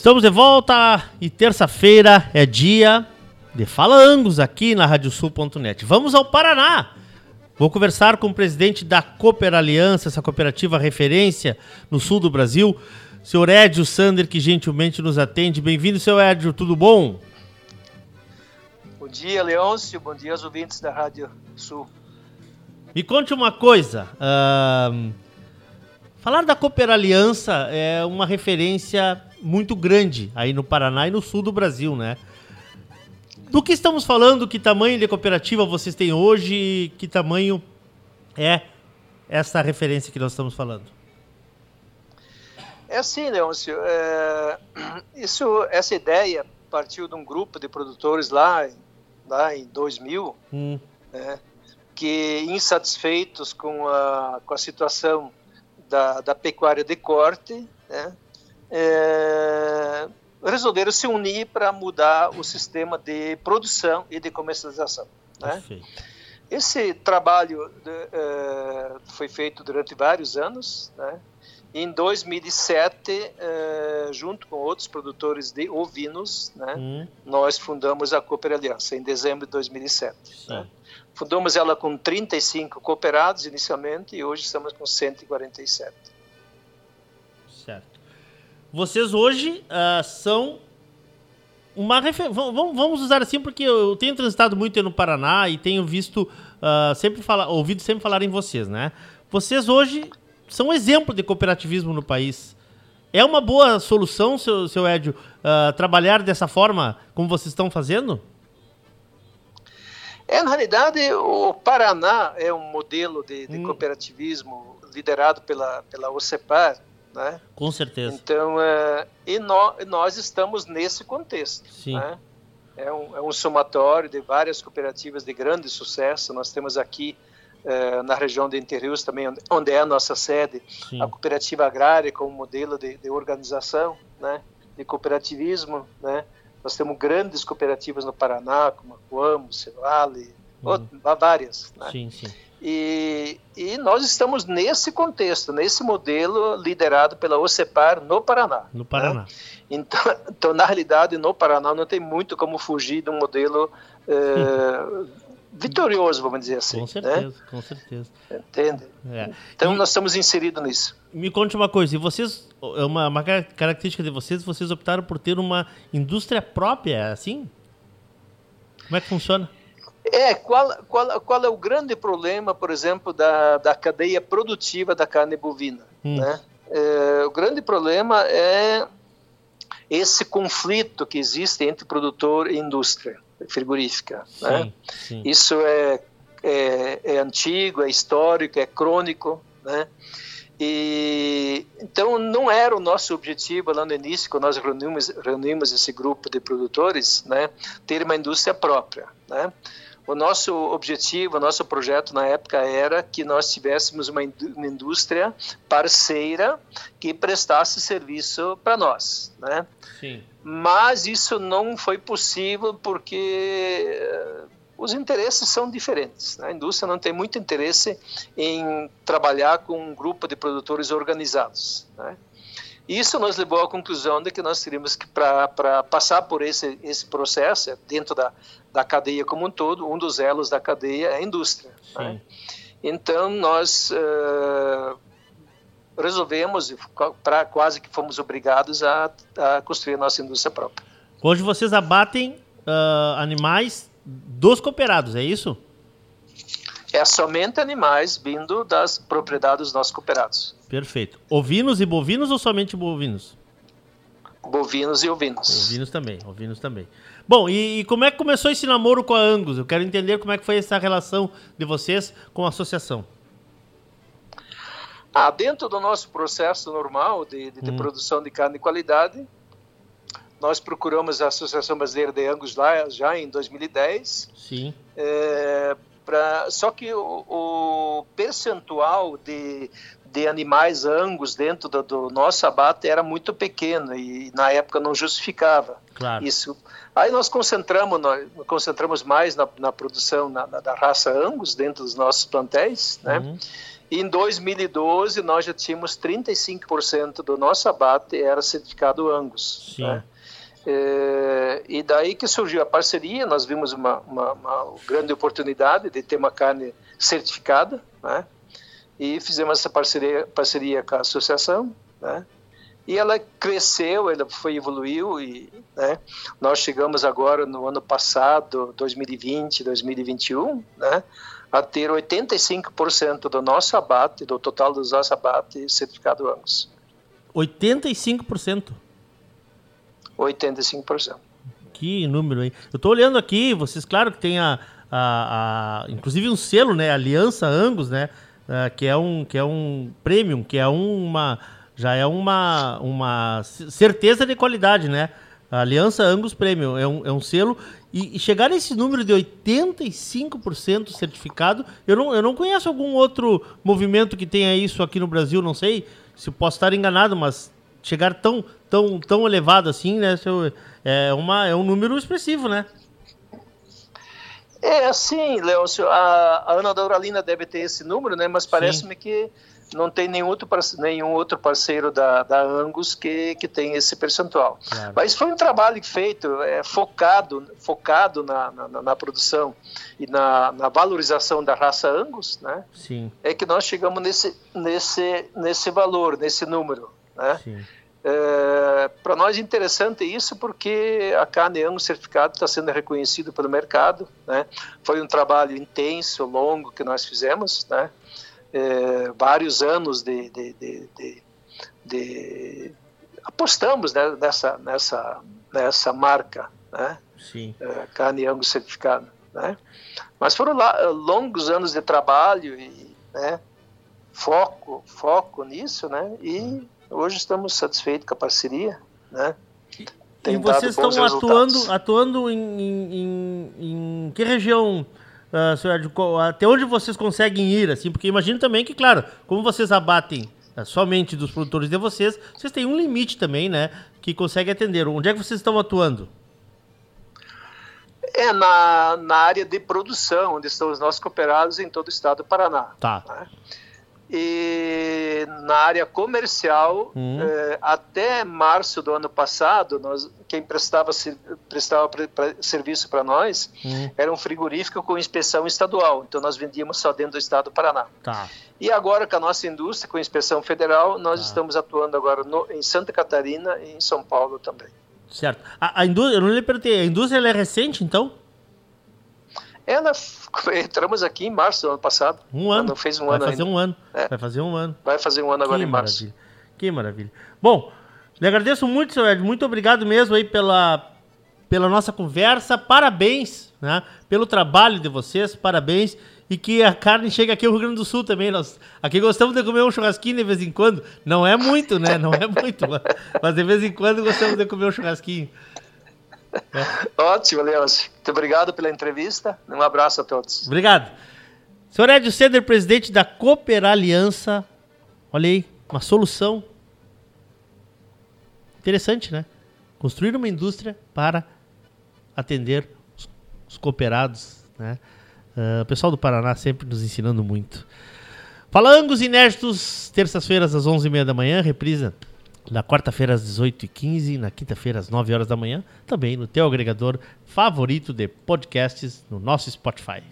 Estamos de volta e terça-feira é dia de Fala Angus aqui na radiosul.net. Vamos ao Paraná. Vou conversar com o presidente da Cooper Aliança, essa cooperativa referência no sul do Brasil, senhor Edio Sander, que gentilmente nos atende. Bem-vindo, senhor Edio, tudo bom? Bom dia, Leôncio. Bom dia aos ouvintes da Rádio Sul. Me conte uma coisa. Uh, falar da Cooper Aliança é uma referência muito grande aí no Paraná e no sul do Brasil, né? Do que estamos falando? Que tamanho de cooperativa vocês têm hoje? Que tamanho é essa referência que nós estamos falando? É assim, Leôncio. É, isso, essa ideia partiu de um grupo de produtores lá, lá em 2000, hum. né, que insatisfeitos com a, com a situação da, da pecuária de corte, né, é, resolveram se unir para mudar o sistema de produção e de comercialização. Né? Esse trabalho de, é, foi feito durante vários anos. Né? Em 2007, é, junto com outros produtores de ovinos, né, hum. nós fundamos a Cooper Aliança, em dezembro de 2007. Né? Fundamos ela com 35 cooperados inicialmente e hoje estamos com 147. Certo. Vocês hoje uh, são uma referência. Vamos usar assim, porque eu tenho transitado muito no Paraná e tenho visto uh, sempre falar, ouvido sempre falar em vocês, né? Vocês hoje são um exemplo de cooperativismo no país. É uma boa solução, seu, seu Édio, uh, trabalhar dessa forma como vocês estão fazendo? É, na realidade, o Paraná é um modelo de, de hum. cooperativismo liderado pela, pela OCEPAR, né? Com certeza. Então, é, e no, nós estamos nesse contexto. Sim. Né? É, um, é um somatório de várias cooperativas de grande sucesso. Nós temos aqui é, na região de Interiores também, onde, onde é a nossa sede, Sim. a cooperativa agrária como modelo de, de organização, né? de cooperativismo. Né? Nós temos grandes cooperativas no Paraná, como a Coamo, Cevale, hum. várias. Né? Sim, sim. E, e, nós estamos nesse contexto, nesse modelo liderado pela OCEPAR no Paraná. No Paraná. Né? Então, então, na realidade, no Paraná não tem muito como fugir de um modelo é, vitorioso, vamos dizer assim. Com certeza, né? com certeza. Entende? É. Então, e, nós estamos inseridos nisso. Me conte uma coisa, e vocês, é uma, uma característica de vocês, vocês optaram por ter uma indústria própria, é assim? Como é que funciona? É, qual, qual, qual é o grande problema, por exemplo, da, da cadeia produtiva da carne bovina? Hum. Né? É, o grande problema é esse conflito que existe entre produtor e indústria frigorífica. Sim, né? sim. Isso é, é, é, antigo, é histórico, é crônico. Né? E, então, não era o nosso objetivo lá no início, quando nós reunimos, reunimos esse grupo de produtores, né, ter uma indústria própria. Né? O nosso objetivo, o nosso projeto na época era que nós tivéssemos uma, indústria parceira que prestasse serviço para nós, né? Sim. Mas isso não foi possível porque eh, os interesses são diferentes. Né? A indústria não tem muito interesse em trabalhar com um grupo de produtores organizados. Né? Isso nos levou à conclusão de que nós teríamos que, para passar por esse, esse processo, dentro da, da cadeia como um todo, um dos elos da cadeia é a indústria. Né? Então, nós uh, resolvemos, pra, quase que fomos obrigados a, a construir a nossa indústria própria. Hoje vocês abatem uh, animais dos cooperados, é isso? É somente animais vindo das propriedades dos nossos cooperados. Perfeito. Ovinos e bovinos ou somente bovinos? Bovinos e ovinos. Ovinos também, ovinos também. Bom, e, e, como é que começou esse namoro com a Angus? Eu quero entender como é que foi essa relação de vocês com a associação. Ah, dentro do nosso processo normal de, de, de hum. produção de carne de qualidade, nós procuramos a Associação Brasileira de Angus lá já em 2010. Sim. É, Pra, só que o, o percentual de, de animais angus dentro do, do, nosso abate era muito pequeno e na época não justificava claro. isso. Aí nós concentramos, nós concentramos mais na, na produção na, na, da raça angus dentro dos nossos plantéis, né? Uhum. E em 2012 nós já tínhamos 35% do nosso abate era certificado angus. Sim. Né? É, e daí que surgiu a parceria, nós vimos uma, uma, uma, grande oportunidade de ter uma carne certificada, né? E fizemos essa parceria, parceria com a associação, né? E ela cresceu, ela foi evoluiu e né? nós chegamos agora no ano passado, 2020, 2021, né? A ter 85% do nosso abate, do total dos nossos abates certificado Angus. 85%? 85%. Que número, hein? Eu estou olhando aqui, vocês, claro que tem a, a, a, inclusive um selo, né? Aliança Angus, né? Uh, que é um que é um premium, que é uma já é uma uma certeza de qualidade, né? A Aliança Angus Premium é um, é um selo e, e chegar nesse número de 85% certificado, eu não, eu não conheço algum outro movimento que tenha isso aqui no Brasil, não sei se posso estar enganado, mas chegar tão, tão, tão elevado assim, né? É, uma, é um número expressivo, né? É assim, Leôncio, a, a Ana Doralina deve ter esse número, né? Mas parece-me que não tem nenhum outro, nenhum outro parceiro da, da Angus que, que tem esse percentual. Claro. Mas foi um trabalho feito, é, focado, focado na, na, na, produção e na, na valorização da raça Angus, né? Sim. É que nós chegamos nesse, nesse, nesse valor, nesse número. Né? É, Para nós é interessante isso porque a carne Angus certificado está sendo reconhecido pelo mercado. Né? Foi um trabalho intenso, longo que nós fizemos, né? É, vários anos de, de, de, de, apostamos né, nessa, nessa, nessa marca, né? Sim. É, carne Angus certificado. Né? Mas foram lá, longos anos de trabalho e né, foco, foco nisso, né? E hoje estamos satisfeitos com a parceria, né? Tem e vocês estão atuando, atuando em, em, em, que região, uh, senhor, até onde vocês conseguem ir, assim? Porque imagino também que, claro, como vocês abatem uh, somente dos produtores de vocês, vocês têm um limite também, né? Que consegue atender. Onde é que vocês estão atuando? É na, na área de produção, onde estão os nossos cooperados em todo o estado do Paraná. Tá. Né? E na área comercial, uhum. eh, até março do ano passado, nós, quem prestava, prestava pra, serviço para nós uhum. era um frigorífico com inspeção estadual. Então nós vendíamos só dentro do estado do Paraná. Tá. E agora com a nossa indústria, com inspeção federal, nós tá. estamos atuando agora no, em Santa Catarina e em São Paulo também. Certo. A, a indústria, eu não lhe perguntei, a indústria é recente então? Ela entramos aqui em março do ano passado. Um ano. Não fez um Vai ano fazer ainda. um ano. É. Vai fazer um ano. Vai fazer um ano agora que em março. Maravilha. Que maravilha. Bom, lhe agradeço muito, seu Ed. Muito obrigado mesmo aí pela, pela nossa conversa. Parabéns, né? Pelo trabalho de vocês. Parabéns. E que a carne chegue aqui ao Rio Grande do Sul também. Nós aqui gostamos de comer um churrasquinho de vez em quando. Não é muito, né? Não é muito. mas de vez em quando gostamos de comer um churrasquinho. É. Ótimo, Leôncio. Muito obrigado pela entrevista. Um abraço a todos. Obrigado. Senhor Edio Ceder, presidente da Cooper Aliança. Olha aí, uma solução interessante, né? Construir uma indústria para atender os, os cooperados, né? Uh, o pessoal do Paraná sempre nos ensinando muito. Falangos inéditos, terças-feiras às 11h30 da manhã, reprisa na quarta-feira às 18h15, na quinta-feira às 9 horas da manhã, também no teu agregador favorito de podcasts no nosso Spotify.